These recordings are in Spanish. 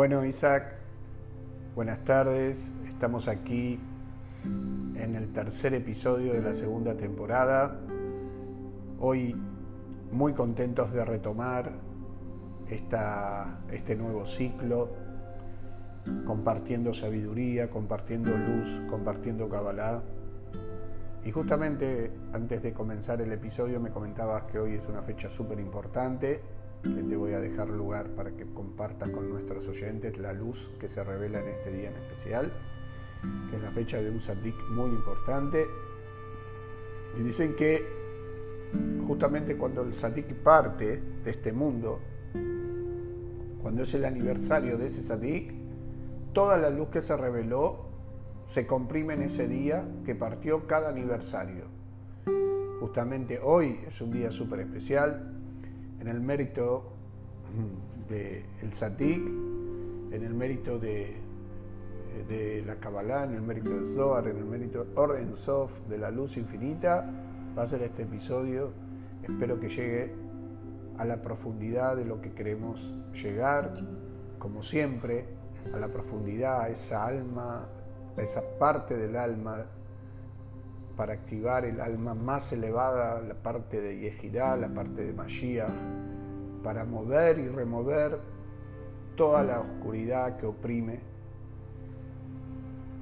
Bueno, Isaac, buenas tardes. Estamos aquí en el tercer episodio de la segunda temporada. Hoy muy contentos de retomar esta, este nuevo ciclo, compartiendo sabiduría, compartiendo luz, compartiendo Kabbalah. Y justamente antes de comenzar el episodio me comentabas que hoy es una fecha súper importante, que te voy a dejar lugar para que compartas con nuestros oyentes la luz que se revela en este día en especial, que es la fecha de un sadik muy importante. Y dicen que justamente cuando el sadik parte de este mundo, cuando es el aniversario de ese sadik, toda la luz que se reveló se comprime en ese día que partió cada aniversario. Justamente hoy es un día súper especial en el mérito del el en el mérito de, la Kabbalah, en el mérito del Zohar, en el mérito Orden Sof, de la luz infinita, va a ser este episodio. Espero que llegue a la profundidad de lo que queremos llegar, como siempre, a la profundidad, a esa alma esa parte del alma para activar el alma más elevada, la parte de Yehidá, la parte de Mashiach, para mover y remover toda la oscuridad que oprime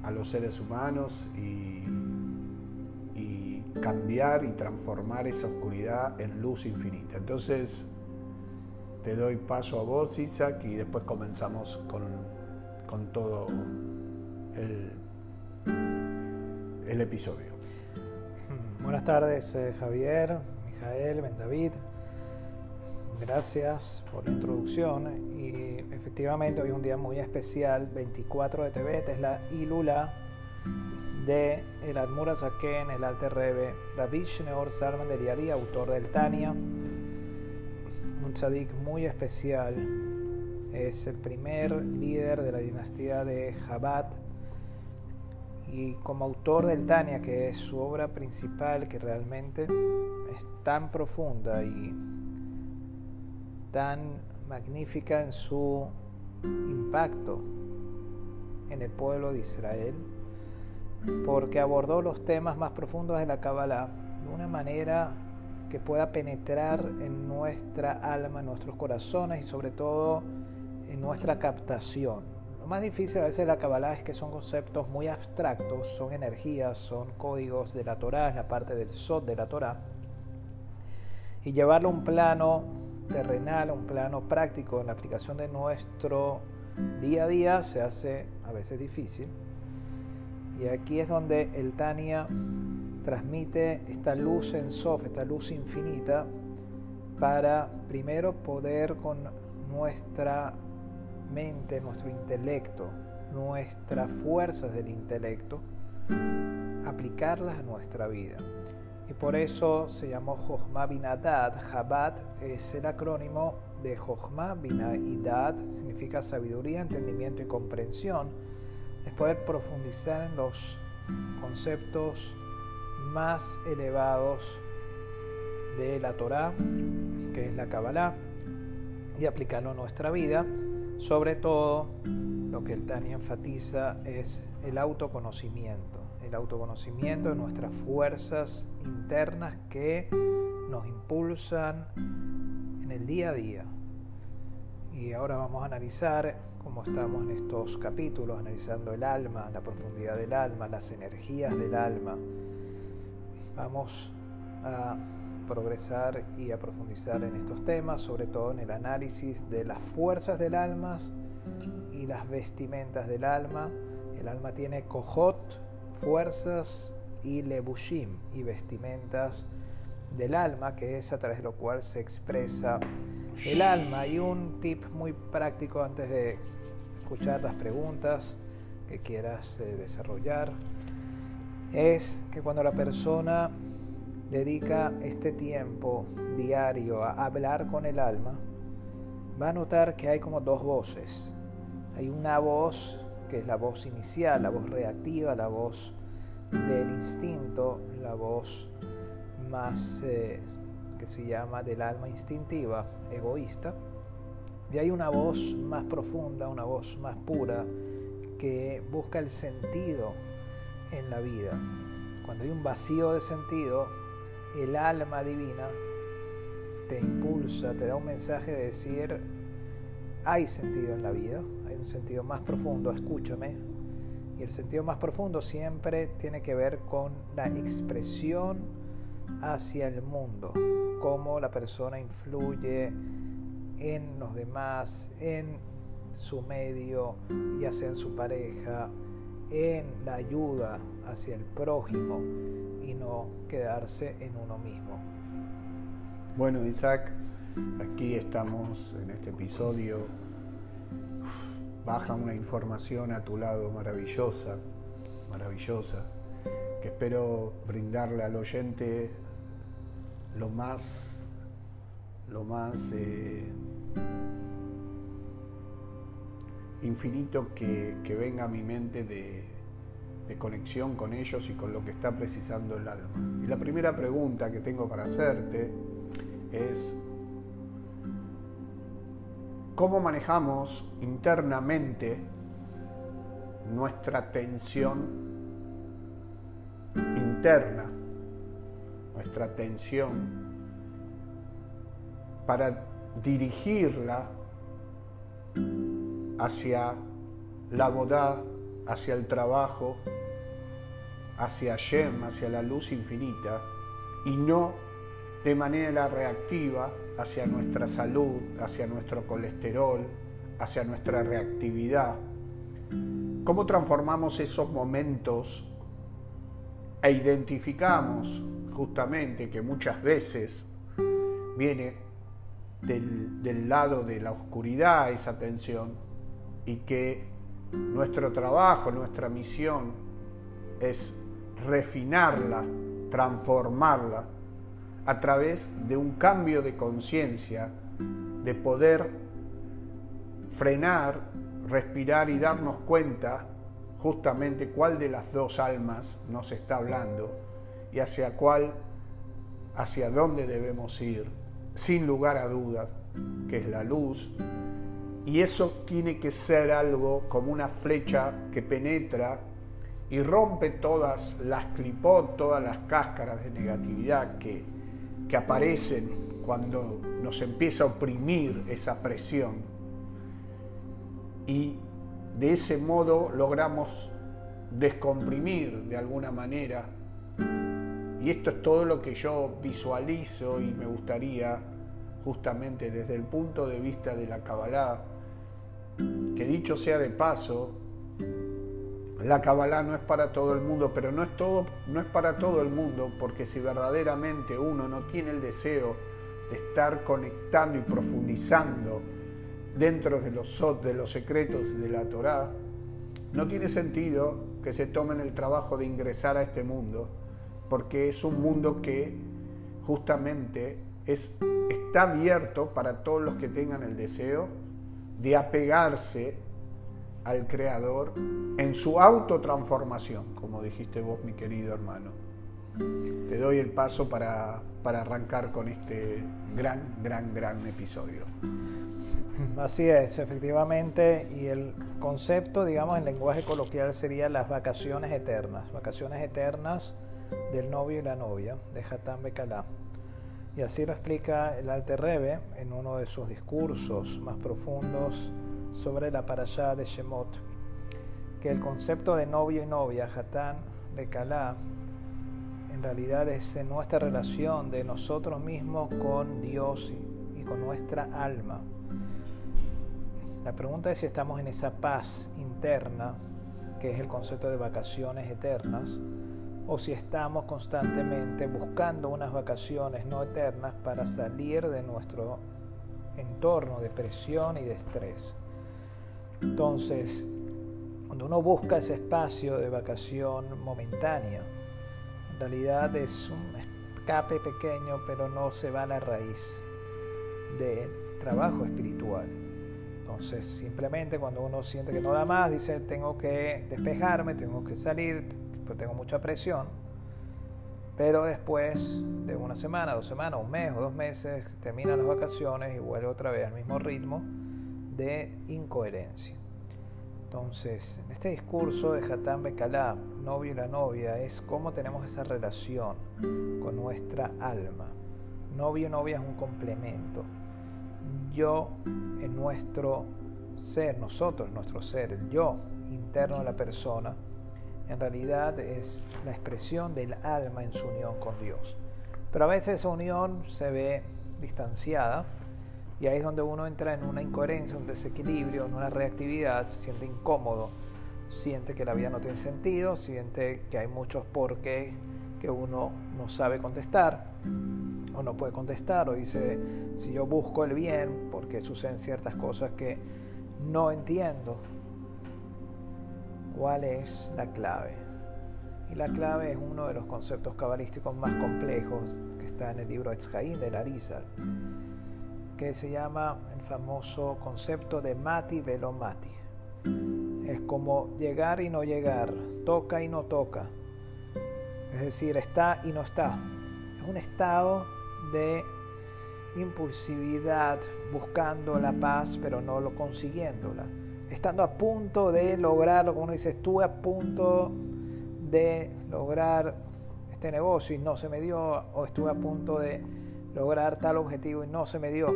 a los seres humanos y, y cambiar y transformar esa oscuridad en luz infinita. Entonces, te doy paso a vos, Isaac, y después comenzamos con, con todo el el episodio. Buenas tardes, eh, Javier, Mijael, Ben David. Gracias por la introducción. Y efectivamente, hoy es un día muy especial, 24 de Tebet, es la Ilula de el Admura Zaken, el Alter Rebbe, Rabbi Shneor Salman de Liari, autor del Tania. Un tzadik muy especial. Es el primer líder de la dinastía de Jabat y como autor del Tania, que es su obra principal, que realmente es tan profunda y tan magnífica en su impacto en el pueblo de Israel, porque abordó los temas más profundos de la Kabbalah de una manera que pueda penetrar en nuestra alma, en nuestros corazones y sobre todo en nuestra captación más difícil a veces de la Kabbalah es que son conceptos muy abstractos, son energías, son códigos de la Torah, es la parte del Sod de la Torah. Y llevarlo a un plano terrenal, a un plano práctico en la aplicación de nuestro día a día se hace a veces difícil. Y aquí es donde el Tania transmite esta luz en Sof, esta luz infinita, para primero poder con nuestra mente, nuestro intelecto, nuestras fuerzas del intelecto, aplicarlas a nuestra vida. Y por eso se llamó Jochma Binadat. Jabat es el acrónimo de Jochma Binaidat, significa sabiduría, entendimiento y comprensión. Es poder profundizar en los conceptos más elevados de la Torah, que es la Kabbalah, y aplicarlo a nuestra vida sobre todo, lo que el Tani enfatiza es el autoconocimiento, el autoconocimiento de nuestras fuerzas internas que nos impulsan en el día a día. Y ahora vamos a analizar cómo estamos en estos capítulos, analizando el alma, la profundidad del alma, las energías del alma. Vamos a progresar y a profundizar en estos temas, sobre todo en el análisis de las fuerzas del alma y las vestimentas del alma. El alma tiene kohot, fuerzas, y lebushim, y vestimentas del alma, que es a través de lo cual se expresa el alma. Y un tip muy práctico antes de escuchar las preguntas que quieras eh, desarrollar es que cuando la persona dedica este tiempo diario a hablar con el alma, va a notar que hay como dos voces. Hay una voz que es la voz inicial, la voz reactiva, la voz del instinto, la voz más eh, que se llama del alma instintiva, egoísta. Y hay una voz más profunda, una voz más pura, que busca el sentido en la vida. Cuando hay un vacío de sentido, el alma divina te impulsa, te da un mensaje de decir, hay sentido en la vida, hay un sentido más profundo, escúchame. Y el sentido más profundo siempre tiene que ver con la expresión hacia el mundo, cómo la persona influye en los demás, en su medio, ya sea en su pareja, en la ayuda hacia el prójimo y no quedarse en uno mismo. Bueno, Isaac, aquí estamos en este episodio. Baja una información a tu lado maravillosa, maravillosa, que espero brindarle al oyente lo más, lo más eh, infinito que, venga a mi mente de, de conexión con ellos y con lo que está precisando el alma. Y la primera pregunta que tengo para hacerte es cómo manejamos internamente nuestra tensión interna, nuestra tensión para dirigirla hacia la boda, hacia el trabajo, hacia Shem, hacia la luz infinita, y no de manera reactiva hacia nuestra salud, hacia nuestro colesterol, hacia nuestra reactividad. ¿Cómo transformamos esos momentos e identificamos justamente que muchas veces viene del lado de la oscuridad esa tensión y que nuestro trabajo, nuestra misión es refinarla, transformarla a través de un cambio de conciencia, de poder frenar, respirar y darnos cuenta justamente cuál de las dos almas nos está hablando y hacia cuál, hacia dónde debemos ir, sin lugar a dudas, que es la luz. Y eso tiene que ser algo como una flecha que penetra y rompe todas las clipot, todas las cáscaras de negatividad que que aparecen cuando nos empieza a oprimir esa presión. Y de ese modo logramos descomprimir de alguna manera. Y esto es todo lo que yo visualizo y me gustaría justamente desde el punto de vista de la Kabbalah, que dicho sea de paso, la Kabbalah no es para todo el mundo, pero no es, todo, no es para todo el mundo, porque si verdaderamente uno no tiene el deseo de estar conectando y profundizando dentro de los, de los secretos de la Torá, no tiene sentido que se tomen el trabajo de ingresar a este mundo, porque es un mundo que justamente es, está abierto para todos los que tengan el deseo de apegarse al Creador en su autotransformación, como dijiste vos, mi querido hermano. Te doy el paso para, para arrancar con este gran, gran, gran episodio. Así es, efectivamente, y el concepto, digamos, en lenguaje coloquial sería las vacaciones eternas, vacaciones eternas del novio y la novia, de Hatam Bekalá. Y así lo explica el Alter Rebbe en uno de sus discursos más profundos sobre la parashá de Shemot, que el concepto de novio y novia, Hatán de Kalá, en realidad es nuestra relación de nosotros mismos con Dios y con nuestra alma. La pregunta es si estamos en esa paz interna, que es el concepto de vacaciones eternas, o si estamos constantemente buscando unas vacaciones no eternas para salir de nuestro entorno de presión y de estrés. Entonces, cuando uno busca ese espacio de vacación momentánea, en realidad es un escape pequeño, pero no se va a la raíz de trabajo espiritual. Entonces, simplemente cuando uno siente que no da más, dice, tengo que despejarme, tengo que salir, pero tengo mucha presión. Pero después de una semana, dos semanas, un mes o dos meses, terminan las vacaciones y vuelve otra vez al mismo ritmo de incoherencia. Entonces, en este discurso de Hatán Bekalá, novio y la novia, es cómo tenemos esa relación con nuestra alma. Novio y novia es un complemento. Yo en nuestro ser, nosotros, nuestro ser, el yo interno de la persona, en realidad es la expresión del alma en su unión con Dios. Pero a veces esa unión se ve distanciada y ahí es donde uno entra en una incoherencia, un desequilibrio, en una reactividad, se siente incómodo, siente que la vida no tiene sentido, siente que hay muchos por qué que uno no sabe contestar o no puede contestar o dice, si yo busco el bien, porque suceden ciertas cosas que no entiendo, ¿cuál es la clave? Y la clave es uno de los conceptos cabalísticos más complejos que está en el libro Etzhaim de Larizal que se llama el famoso concepto de mati velo mati. Es como llegar y no llegar, toca y no toca. Es decir, está y no está. Es un estado de impulsividad, buscando la paz, pero no lo consiguiéndola. Estando a punto de lograrlo, como uno dice, estuve a punto de lograr este negocio y no se me dio, o estuve a punto de lograr tal objetivo y no se me dio,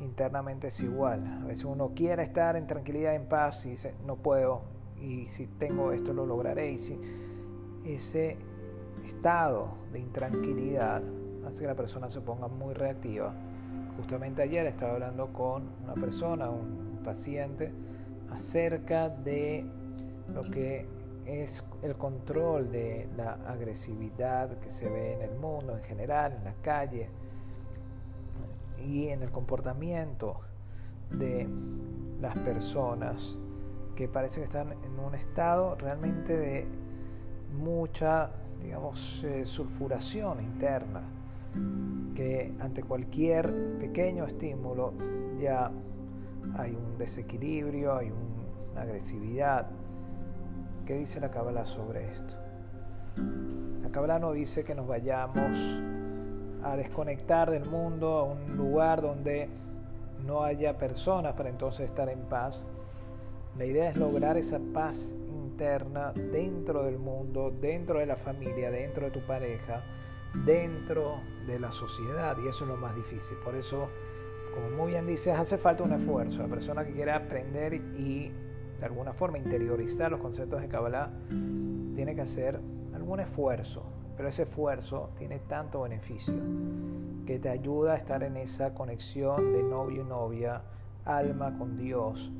internamente es igual. A veces uno quiere estar en tranquilidad, en paz y dice, no puedo, y si tengo esto lo lograré. Y si ese estado de intranquilidad hace que la persona se ponga muy reactiva. Justamente ayer estaba hablando con una persona, un paciente, acerca de lo que es el control de la agresividad que se ve en el mundo en general, en la calle y en el comportamiento de las personas que parece que están en un estado realmente de mucha, digamos, eh, sulfuración interna, que ante cualquier pequeño estímulo ya hay un desequilibrio, hay una agresividad, ¿Qué dice la Kabbalah sobre esto? La Kabbalah no dice que nos vayamos a desconectar del mundo a un lugar donde no haya personas para entonces estar en paz. La idea es lograr esa paz interna dentro del mundo, dentro de la familia, dentro de tu pareja, dentro de la sociedad y eso es lo más difícil. Por eso, como muy bien dices, hace falta un esfuerzo. La persona que quiere aprender y de alguna forma interiorizar los conceptos de Kabbalah, tiene que hacer algún esfuerzo, pero ese esfuerzo tiene tanto beneficio que te ayuda a estar en esa conexión de novio y novia, alma con Dios,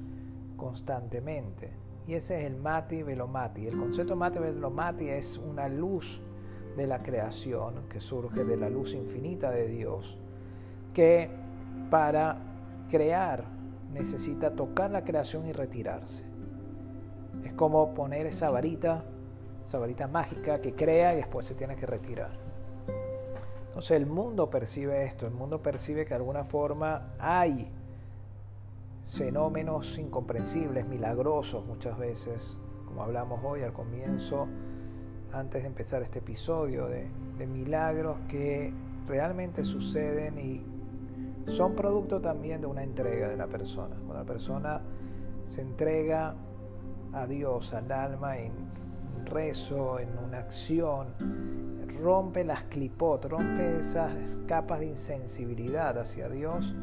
constantemente. Y ese es el Mati Velomati. El concepto Mati Velomati es una luz de la creación que surge de la luz infinita de Dios, que para crear necesita tocar la creación y retirarse. Es como poner esa varita, esa varita mágica que crea y después se tiene que retirar. Entonces el mundo percibe esto, el mundo percibe que de alguna forma hay fenómenos incomprensibles, milagrosos muchas veces, como hablamos hoy al comienzo, antes de empezar este episodio, de, de milagros que realmente suceden y son producto también de una entrega de la persona. Cuando la persona se entrega a Dios, al alma, en un rezo, en una acción, rompe las clipot, rompe esas capas de insensibilidad hacia Dios,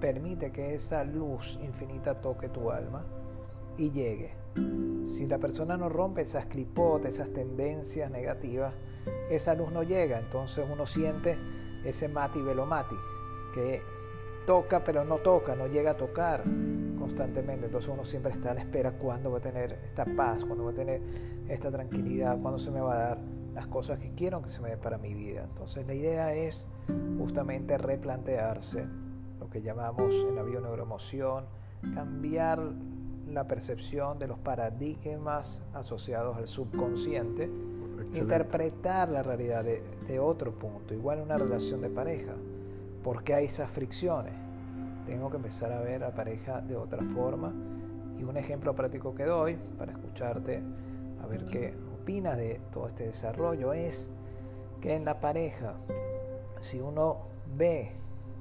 permite que esa luz infinita toque tu alma y llegue. Si la persona no rompe esas clipot, esas tendencias negativas, esa luz no llega. Entonces uno siente ese mati velomati, que toca pero no toca, no llega a tocar constantemente. Entonces uno siempre está a la espera cuándo va a tener esta paz, cuándo va a tener esta tranquilidad, cuándo se me va a dar las cosas que quiero que se me den para mi vida. Entonces la idea es justamente replantearse lo que llamamos en la bioneuroemoción, cambiar la percepción de los paradigmas asociados al subconsciente, interpretar la realidad de, de otro punto, igual en una relación de pareja ¿Por qué hay esas fricciones? Tengo que empezar a ver a pareja de otra forma. Y un ejemplo práctico que doy para escucharte, a ver qué opinas de todo este desarrollo, es que en la pareja, si uno ve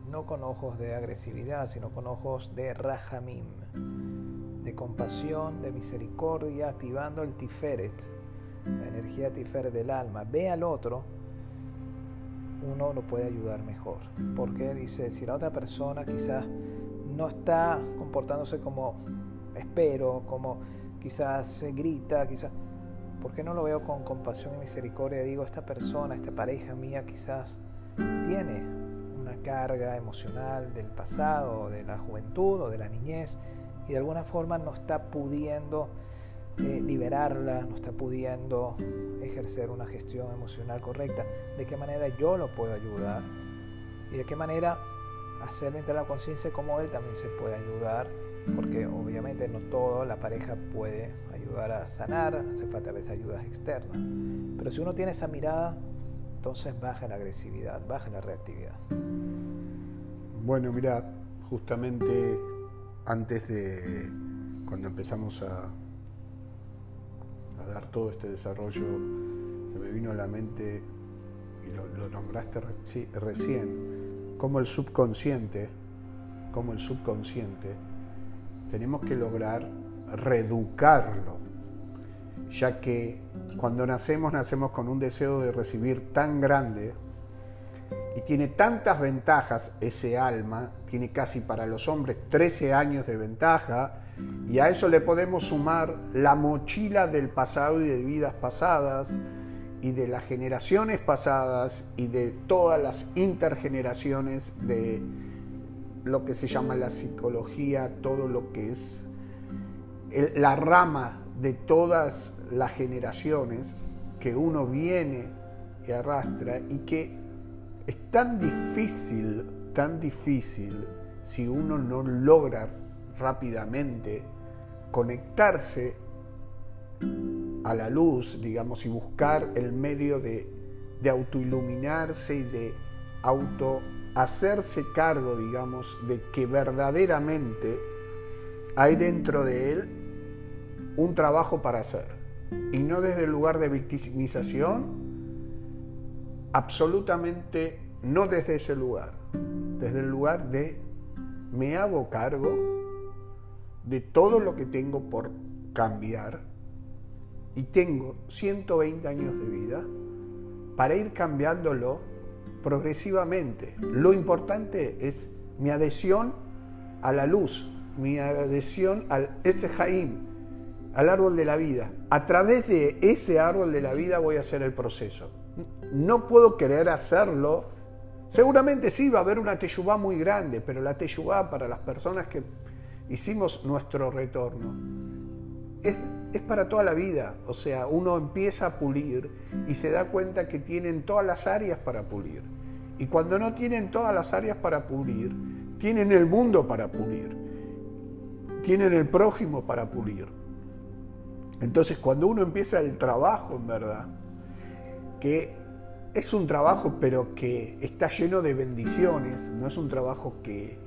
no con ojos de agresividad, sino con ojos de rahamim, de compasión, de misericordia, activando el tiferet, la energía tiferet del alma. Ve al otro, uno lo puede ayudar mejor. Porque dice, si la otra persona quizás no está comportándose como espero, como quizás grita, quizás... ¿Por qué no lo veo con compasión y misericordia? Digo, esta persona, esta pareja mía quizás tiene una carga emocional del pasado, de la juventud o de la niñez y de alguna forma no está pudiendo eh, liberarla, no está pudiendo ejercer una gestión emocional correcta. ¿De qué manera yo lo puedo ayudar? ¿Y de qué manera hacerle entrar la conciencia cómo él también se puede ayudar? Porque obviamente no todo la pareja puede ayudar a sanar, hace falta a veces ayudas externas. Pero si uno tiene esa mirada, entonces baja la agresividad, baja la reactividad. Bueno, mira, justamente antes de cuando empezamos a, dar todo este desarrollo, se me vino a la mente, y lo, lo nombraste recién, como el subconsciente, como el subconsciente, tenemos que lograr reeducarlo, ya que cuando nacemos nacemos con un deseo de recibir tan grande y tiene tantas ventajas ese alma, tiene casi para los hombres 13 años de ventaja, y a eso le podemos sumar la mochila del pasado y de vidas pasadas, y de las generaciones pasadas y de todas las intergeneraciones de lo que se llama la psicología, todo lo que es la rama de todas las generaciones que uno viene y arrastra y que es tan difícil, tan difícil si uno no logra rápidamente conectarse a la luz, digamos, y buscar el medio de, de autoiluminarse y de auto hacerse cargo, digamos, de que verdaderamente hay dentro de él un trabajo para hacer. Y no desde el lugar de victimización, absolutamente no desde ese lugar, desde el lugar de me hago cargo de todo lo que tengo por cambiar y tengo 120 años de vida para ir cambiándolo progresivamente. Lo importante es mi adhesión a la luz, mi adhesión al ese Jaim, al árbol de la vida. A través de ese árbol de la vida voy a hacer el proceso. No puedo querer hacerlo. Seguramente sí va a haber una teyubá muy grande, pero la teyubá para las personas que hicimos nuestro retorno es, es para toda la vida. O sea, uno empieza a pulir y se da cuenta que tienen todas las áreas para pulir. Y cuando no tienen todas las áreas para pulir, tienen el mundo para pulir. Tienen el prójimo para pulir entonces, cuando uno empieza el trabajo, en verdad, que es un trabajo pero que está lleno de bendiciones, no es un trabajo que,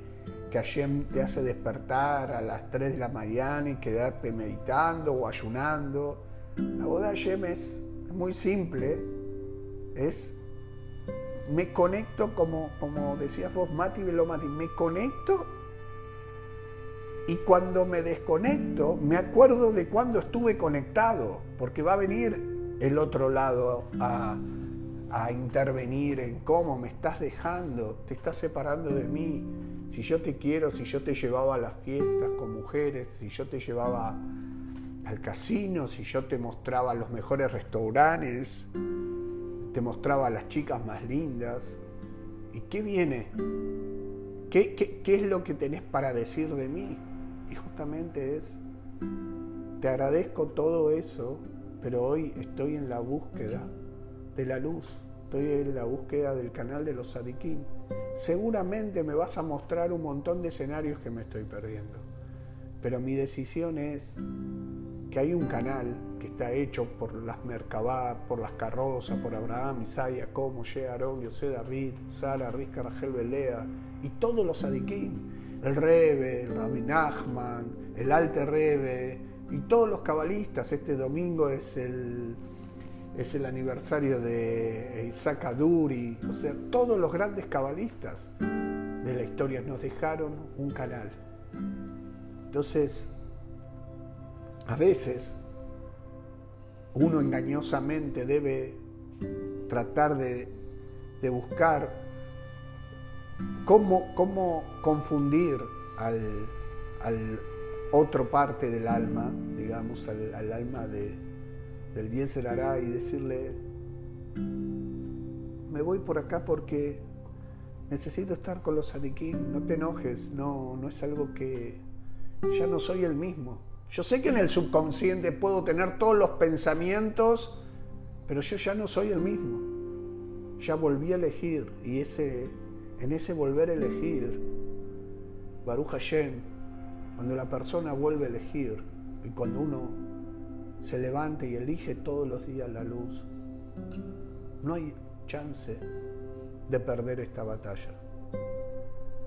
que Hashem te hace despertar a las 3 de la mañana y quedarte meditando o ayunando. La boda de Hashem es muy simple, es me conecto como, como decía vos, Mati Velomati, me conecto y cuando me desconecto, me acuerdo de cuando estuve conectado, porque va a venir el otro lado a, intervenir en cómo me estás dejando, te estás separando de mí. Si yo te quiero, si yo te llevaba a las fiestas con mujeres, si yo te llevaba al casino, si yo te mostraba los mejores restaurantes, te mostraba a las chicas más lindas. ¿Y qué viene? ¿Qué, qué es lo que tenés para decir de mí? Y justamente es, te agradezco todo eso, pero hoy estoy en la búsqueda de la luz, estoy en la búsqueda del canal de los sadiquín. Seguramente me vas a mostrar un montón de escenarios que me estoy perdiendo, pero mi decisión es que hay un canal que está hecho por las Merkabah, por las carrozas, por Abraham, Isaiah, Como, She, Aarón, Yosé, David, Sara, Rizka, Rachel, Belea y todos los sadiquín el Rebe, el Rabbi Nachman, el Alte Rebe y todos los cabalistas. Este domingo es el, es el aniversario de Isaac Aduri, o sea, todos los grandes cabalistas de la historia nos dejaron un canal. Entonces, a veces uno engañosamente debe tratar de, buscar cómo, cómo confundir al, al, otro parte del alma, digamos, al, alma de, del bien será y decirle, me voy por acá porque necesito estar con los adiquín, no te enojes, no, no es algo que ya no soy el mismo. Yo sé que en el subconsciente puedo tener todos los pensamientos, pero yo ya no soy el mismo. Ya volví a elegir y ese, en ese volver a elegir, Baruch Hashem, cuando la persona vuelve a elegir y cuando uno se levanta y elige todos los días la luz, no hay chance de perder esta batalla.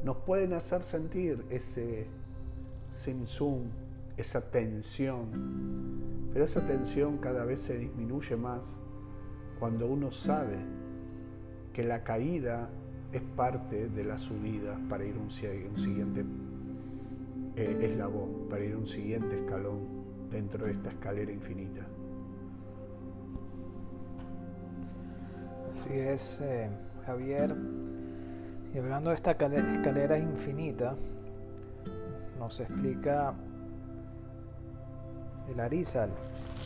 Nos pueden hacer sentir ese simsum, esa tensión, pero esa tensión cada vez se disminuye más cuando uno sabe que la caída es parte de la subida para ir a un, siguiente eh, eslabón, para ir un siguiente escalón dentro de esta escalera infinita. Así es, eh, Javier. Y hablando de esta escalera infinita, nos explica el Arizal,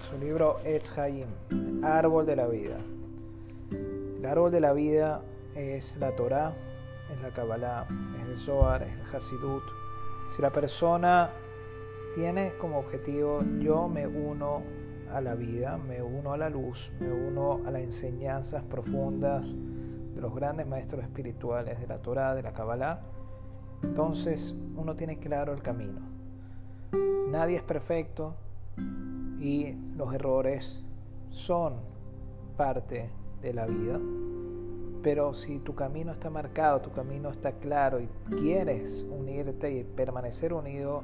su libro Etz Hayim, Árbol de la Vida. El árbol de la vida es la Torah, es la Kabbalah, es el Zohar, es el Hasidut. Si la persona tiene como objetivo yo me uno a la vida, me uno a la luz, me uno a las enseñanzas profundas de los grandes maestros espirituales de la Torah, de la Kabbalah, entonces uno tiene claro el camino. Nadie es perfecto y los errores son parte de la vida. Pero si tu camino está marcado, tu camino está claro y quieres unirte y permanecer unido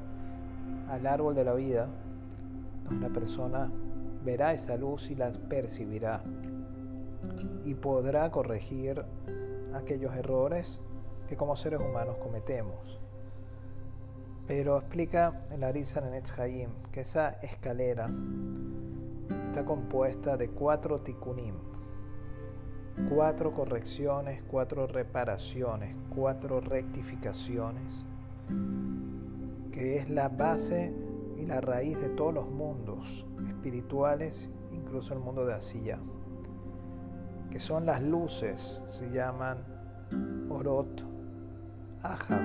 al árbol de la vida, la persona verá esa luz y la percibirá y podrá corregir aquellos errores que como seres humanos cometemos. Pero explica el Arisa en Hayim que esa escalera está compuesta de cuatro tikkunim, cuatro correcciones, cuatro reparaciones, cuatro rectificaciones, que es la base y la raíz de todos los mundos espirituales, incluso el mundo de Asilla, que son las luces, se llaman Orot Ahaf,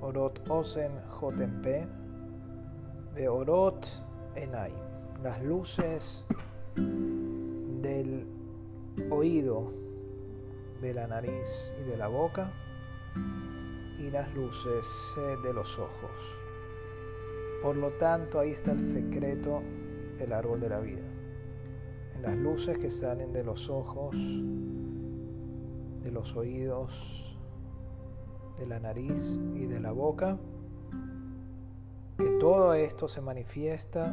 Orot Osen Jotempe, de Orot Enai, las luces del oído, de la nariz y de la boca, y las luces eh, de los ojos. Por lo tanto, ahí está el secreto del árbol de la vida. En las luces que salen de los ojos, de los oídos, de la nariz y de la boca, que todo esto se manifiesta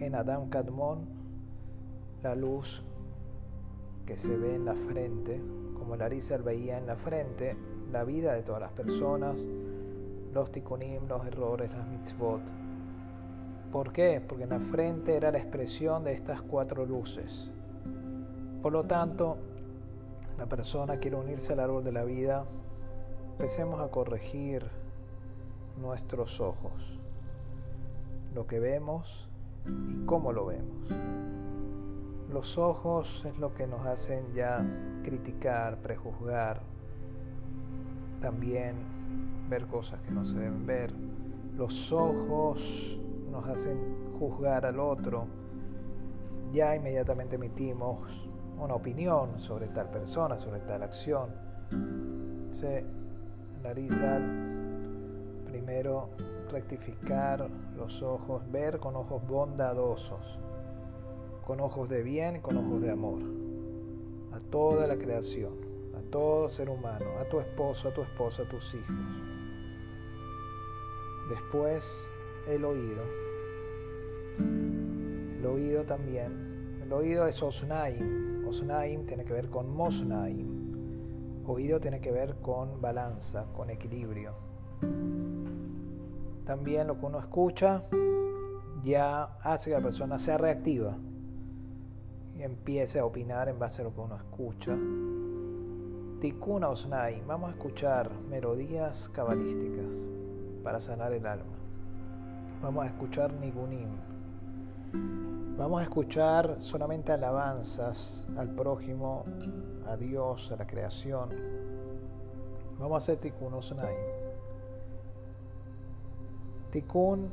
en Adam Kadmon, la luz que se ve en la frente, como Larisa veía en la frente, la vida de todas las personas, los tikkunim, los errores, las mitzvot. ¿Por qué? Porque en la frente era la expresión de estas cuatro luces. Por lo tanto, la persona quiere unirse al árbol de la vida empecemos a corregir nuestros ojos, lo que vemos y cómo lo vemos. Los ojos es lo que nos hacen ya criticar, prejuzgar, también ver cosas que no se deben ver. Los ojos nos hacen juzgar al otro. Ya inmediatamente emitimos una opinión sobre tal persona, sobre tal acción. Se primero rectificar los ojos, ver con ojos bondadosos, con ojos de bien con ojos de amor, a toda la creación, todo ser humano, a tu esposo, a tu esposa, a tus hijos. Después el oído. El oído también. El oído es Osnaim. Osnaim tiene que ver con Mosnaim. Oído tiene que ver con balanza, con equilibrio. También lo que uno escucha ya hace que la persona sea reactiva y empiece a opinar en base a lo que uno escucha. Tikkun Osnai, vamos a escuchar melodías cabalísticas para sanar el alma. Vamos a escuchar Nigunim. Vamos a escuchar solamente alabanzas al prójimo, a Dios, a la creación. Vamos a hacer Tikkun Osnai. Tikkun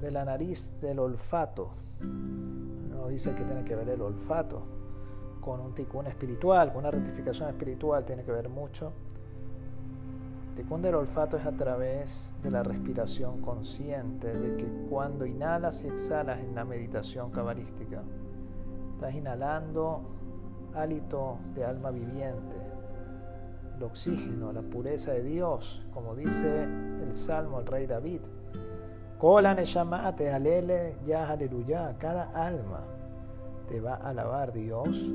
de la nariz del olfato. Nos dice que tiene que ver el olfato con un tikkun espiritual, con una rectificación espiritual, tiene que ver mucho. Tikkun del olfato es a través de la respiración consciente, de que cuando inhalas y exhalas en la meditación cabalística, estás inhalando hálito de alma viviente, el oxígeno, la pureza de Dios, como dice el Salmo el rey David. Kola te alele ya aleluya. Cada alma te va a alabar Dios,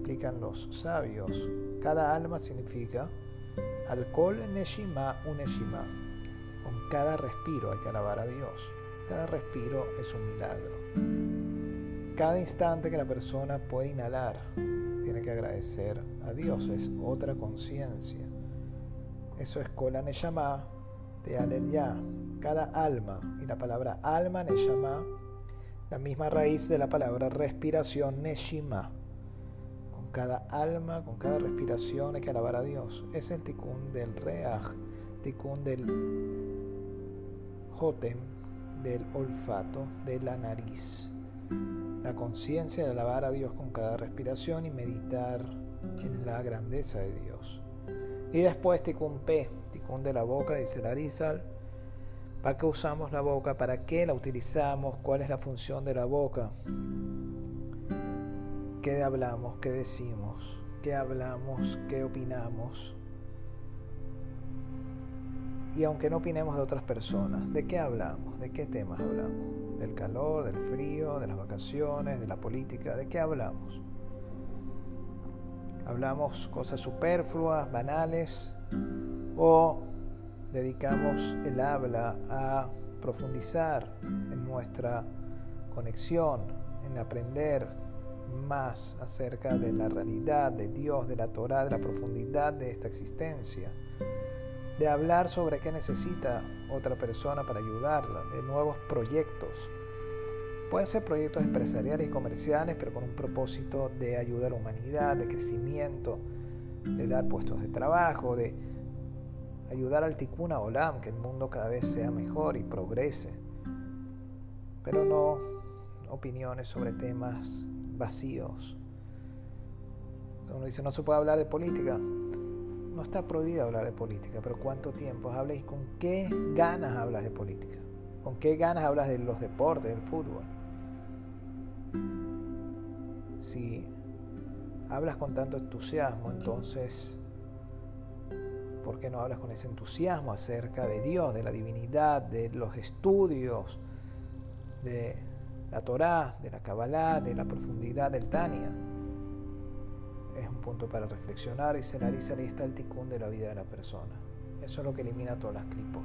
explican los sabios. Cada alma significa alcohol neshima uneshima. Con cada respiro hay que alabar a Dios. Cada respiro es un milagro. Cada instante que la persona puede inhalar, tiene que agradecer a Dios. Es otra conciencia. Eso es Kola Neshama de ya cada alma, y la palabra alma, Neshama, la misma raíz de la palabra respiración, Neshima. Cada alma, con cada respiración hay que alabar a Dios. Es el tikkun del Reach, tikkun del Jotem, del olfato, de la nariz. La conciencia de alabar a Dios con cada respiración y meditar en la grandeza de Dios. Y después tikkun P, tikkun de la boca, dice Larizal ¿Para qué usamos la boca? ¿Para qué la utilizamos? ¿Cuál es la función de la boca? ¿Qué hablamos? ¿Qué decimos? ¿Qué hablamos? ¿Qué opinamos? Y aunque no opinemos de otras personas, ¿de qué hablamos? ¿De qué temas hablamos? ¿Del calor, del frío, de las vacaciones, de la política? ¿De qué hablamos? ¿Hablamos cosas superfluas, banales? ¿O dedicamos el habla a profundizar en nuestra conexión, en aprender más acerca de la realidad de Dios, de la Torah, de la profundidad de esta existencia, de hablar sobre qué necesita otra persona para ayudarla, de nuevos proyectos. Pueden ser proyectos empresariales y comerciales, pero con un propósito de ayudar a la humanidad, de crecimiento, de dar puestos de trabajo, de ayudar al Tikkun Olam, que el mundo cada vez sea mejor y progrese, pero no opiniones sobre temas vacíos. Uno dice, no se puede hablar de política. No está prohibido hablar de política, pero ¿cuánto tiempo hablas y con qué ganas hablas de política? ¿Con qué ganas hablas de los deportes, del fútbol? Si hablas con tanto entusiasmo, entonces ¿Por qué no hablas con ese entusiasmo acerca de Dios, de la divinidad, de los estudios, de la Torá, de la Kabbalah, de la profundidad del Tania? Es un punto para reflexionar y se analiza ahí está el ticún de la vida de la persona. Eso es lo que elimina todas las clipot.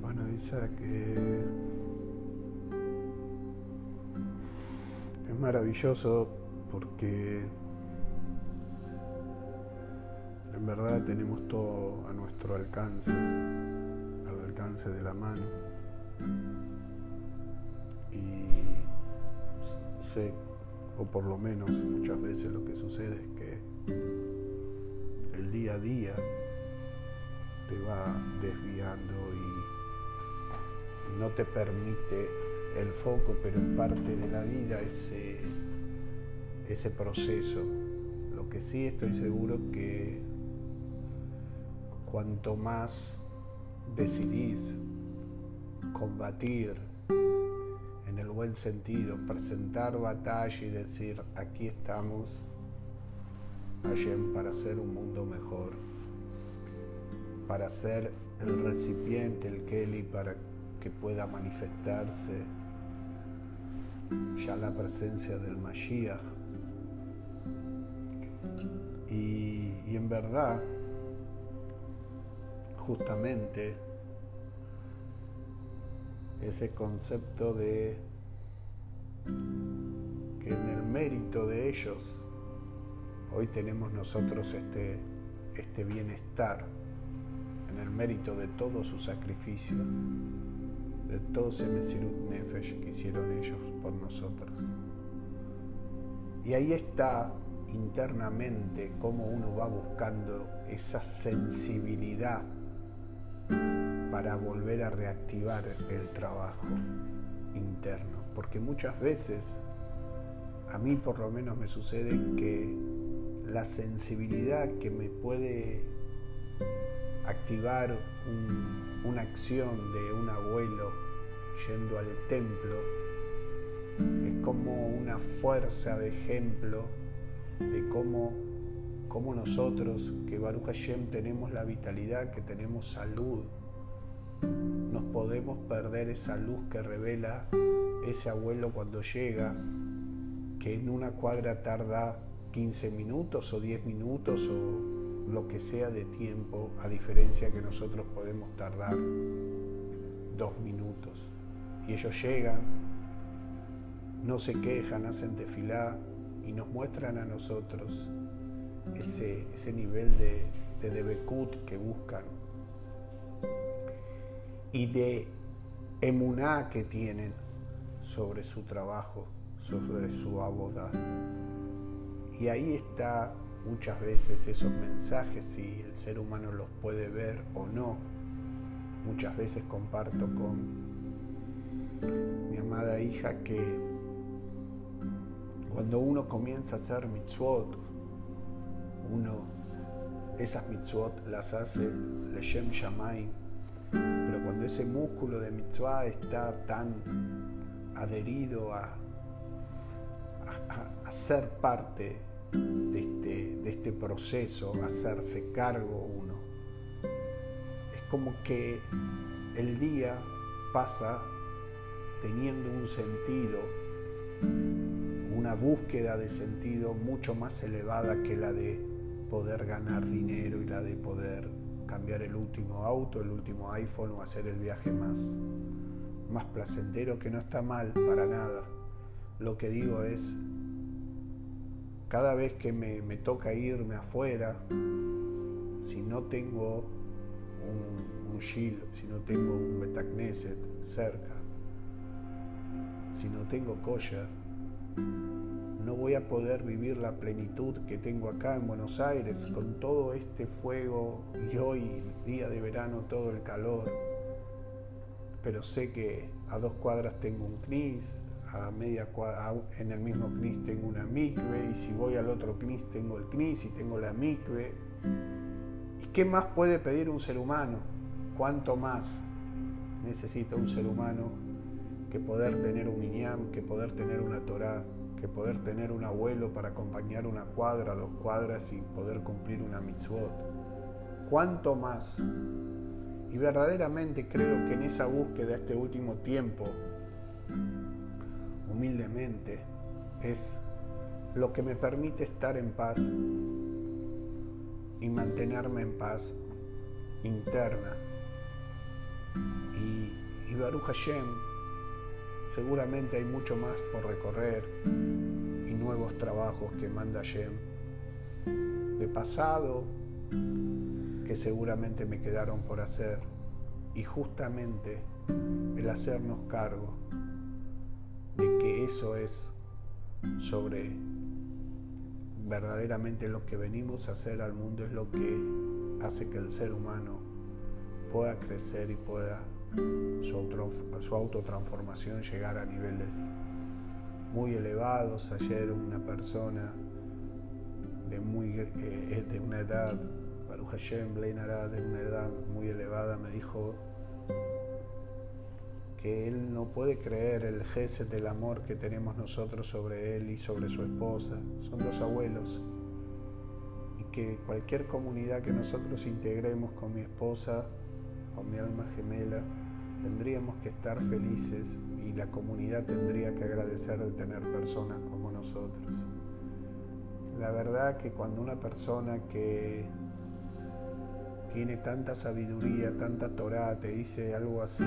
Bueno, dice que es maravilloso porque en verdad tenemos todo a nuestro alcance, al alcance de la mano. O por lo menos muchas veces lo que sucede es que el día a día te va desviando y no te permite el foco, pero es parte de la vida ese, ese proceso. Lo que sí estoy seguro que cuanto más decidís combatir en el buen sentido, presentar batalla y decir, aquí estamos, para hacer un mundo mejor, para ser el recipiente, el Kelly, para que pueda manifestarse ya la presencia del Mashiach. Y en verdad, justamente, ese concepto de que en el mérito de ellos hoy tenemos nosotros este, este bienestar, en el mérito de todo su sacrificio, de todo ese Mesirut Nefesh que hicieron ellos por nosotros. Y ahí está internamente cómo uno va buscando esa sensibilidad para volver a reactivar el trabajo interno. Porque muchas veces, a mí por lo menos me sucede que la sensibilidad que me puede activar una acción de un abuelo yendo al templo es como una fuerza de ejemplo de cómo, cómo nosotros, que Baruch Hashem tenemos la vitalidad, que tenemos salud, nos podemos perder esa luz que revela ese abuelo cuando llega, que en una cuadra tarda 15 minutos o 10 minutos o lo que sea de tiempo, a diferencia que nosotros podemos tardar dos minutos. Y ellos llegan, no se quejan, hacen tefilá y nos muestran a nosotros ese, ese nivel de, de debekut que buscan y de emuná que tienen sobre su trabajo, sobre su aboda. Y ahí está muchas veces esos mensajes, si el ser humano los puede ver o no. Muchas veces comparto con mi amada hija que cuando uno comienza a hacer mitzvot, uno esas mitzvot las hace Leshem Shamayim pero cuando ese músculo de mitzvah está tan adherido a, a, ser parte de este, de este proceso, hacerse cargo uno, es como que el día pasa teniendo un sentido, una búsqueda de sentido mucho más elevada que la de poder ganar dinero y la de poder cambiar el último auto, el último iPhone o hacer el viaje más, más placentero, que no está mal para nada. Lo que digo es, cada vez que me, toca irme afuera, si no tengo un, un si no tengo un Betacneset cerca, si no tengo kosher, no voy a poder vivir la plenitud que tengo acá en Buenos Aires con todo este fuego y hoy, día de verano, todo el calor. Pero sé que a dos cuadras tengo un CNIS, a media cuadra, en el mismo CNIS tengo una micve y si voy al otro CNIS tengo el CNIS y tengo la micve. ¿Y qué más puede pedir un ser humano? ¿Cuánto más necesita un ser humano que poder tener un miñam, que poder tener una Torah? Poder tener un abuelo para acompañar una cuadra, dos cuadras y poder cumplir una mitzvot. ¿Cuánto más? Y verdaderamente creo que en esa búsqueda este último tiempo, humildemente, es lo que me permite estar en paz y mantenerme en paz interna. Y, y Baruch Hashem, seguramente hay mucho más por recorrer nuevos trabajos que manda Yem de pasado que seguramente me quedaron por hacer. Y justamente el hacernos cargo de que eso es sobre verdaderamente lo que venimos a hacer al mundo es lo que hace que el ser humano pueda crecer y pueda su, su autotransformación llegar a niveles muy elevados. Ayer una persona de, muy, eh, de una edad, Baruch Hashem, de una edad muy elevada, me dijo que él no puede creer el gesto del amor que tenemos nosotros sobre él y sobre su esposa. Son dos abuelos. Y que cualquier comunidad que nosotros integremos con mi esposa, con mi alma gemela, tendríamos que estar felices y la comunidad tendría que agradecer de tener personas como nosotros. La verdad que cuando una persona que tiene tanta sabiduría, tanta Torah, te dice algo así,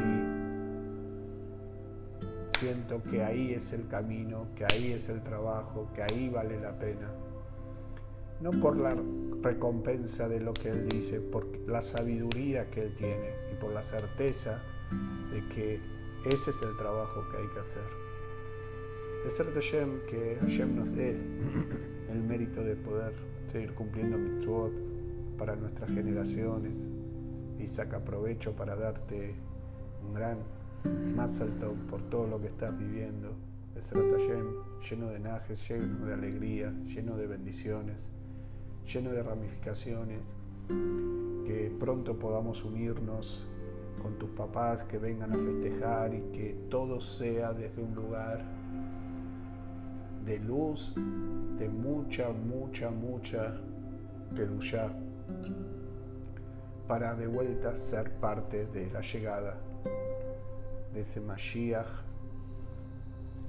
siento que ahí es el camino, que ahí es el trabajo, que ahí vale la pena. No por la recompensa de lo que él dice, por la sabiduría que él tiene y por la certeza de que ese es el trabajo que hay que hacer. Es Hashem que Hashem nos dé el mérito de poder seguir cumpliendo mitzvot para nuestras generaciones y saca provecho para darte un gran más alto por todo lo que estás viviendo. Es Hashem lleno de najes, lleno de alegría, lleno de bendiciones, lleno de ramificaciones, que pronto podamos unirnos con tus papás que vengan a festejar y que todo sea desde un lugar de luz, de mucha, mucha, mucha Kedushá, para de vuelta ser parte de la llegada de ese Mashiach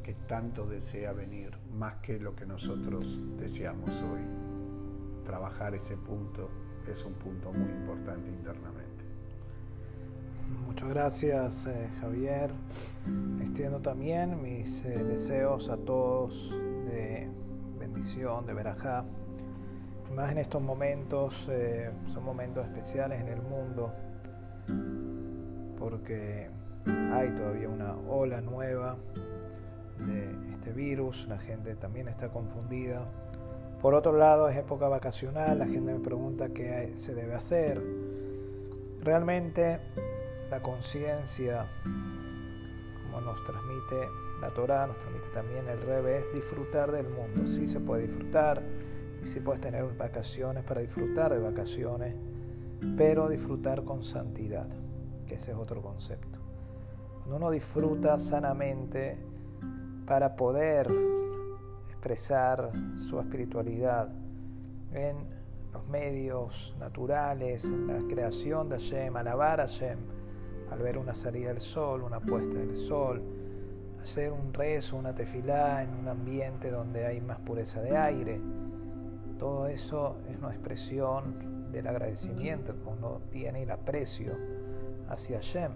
que tanto desea venir, más que lo que nosotros deseamos hoy. Trabajar ese punto es un punto muy importante internamente. Muchas gracias eh, Javier. Extiendo también mis eh, deseos a todos de bendición, de verajá. Más en estos momentos, eh, son momentos especiales en el mundo, porque hay todavía una ola nueva de este virus, la gente también está confundida. Por otro lado, es época vacacional, la gente me pregunta qué se debe hacer. Realmente la conciencia, como nos transmite la Torah, nos transmite también el Rebe, es disfrutar del mundo. Sí se puede disfrutar y sí puedes tener vacaciones para disfrutar de vacaciones, pero disfrutar con santidad, que ese es otro concepto. Cuando uno disfruta sanamente para poder expresar su espiritualidad en los medios naturales, en la creación de Hashem, alabar a Hashem, al ver una salida del sol, una puesta del sol, hacer un rezo, una tefilá en un ambiente donde hay más pureza de aire. Todo eso es una expresión del agradecimiento que uno tiene y el aprecio hacia Hashem.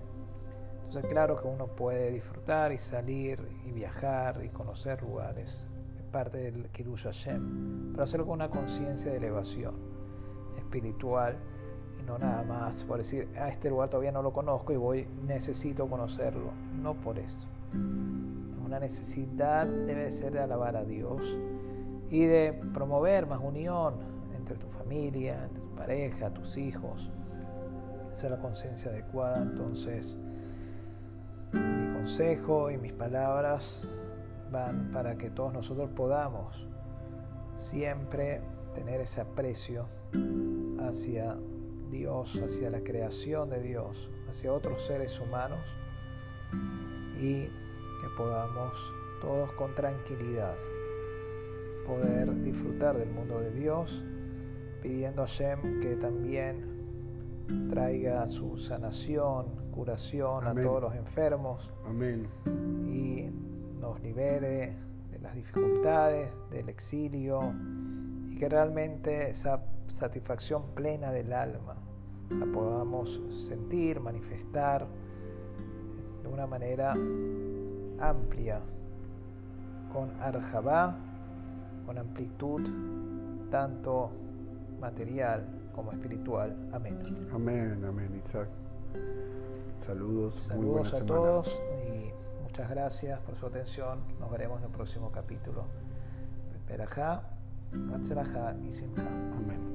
Entonces claro que uno puede disfrutar y salir y viajar y conocer lugares, es parte del Kiddush Hashem, pero hacerlo con una conciencia de elevación espiritual no nada más por decir, a ah, este lugar todavía no lo conozco y voy, necesito conocerlo. No por eso. Una necesidad debe ser de alabar a Dios y de promover más unión entre tu familia, entre tu pareja, tus hijos. Esa es la conciencia adecuada. Entonces, mi consejo y mis palabras van para que todos nosotros podamos siempre tener ese aprecio hacia Dios, hacia la creación de Dios, hacia otros seres humanos y que podamos todos con tranquilidad poder disfrutar del mundo de Dios, pidiendo a Shem que también traiga su sanación, curación a todos los enfermos Amén. y nos libere de las dificultades, del exilio y que realmente esa satisfacción plena del alma la podamos sentir, manifestar de una manera amplia, con arjabá, con amplitud tanto material como espiritual. Amén. Amén, amén, Isaac. Saludos, Saludos a todos y muchas gracias por su atención. Nos veremos en el próximo capítulo. Perajá, הצלחה היא שמחה. אמן.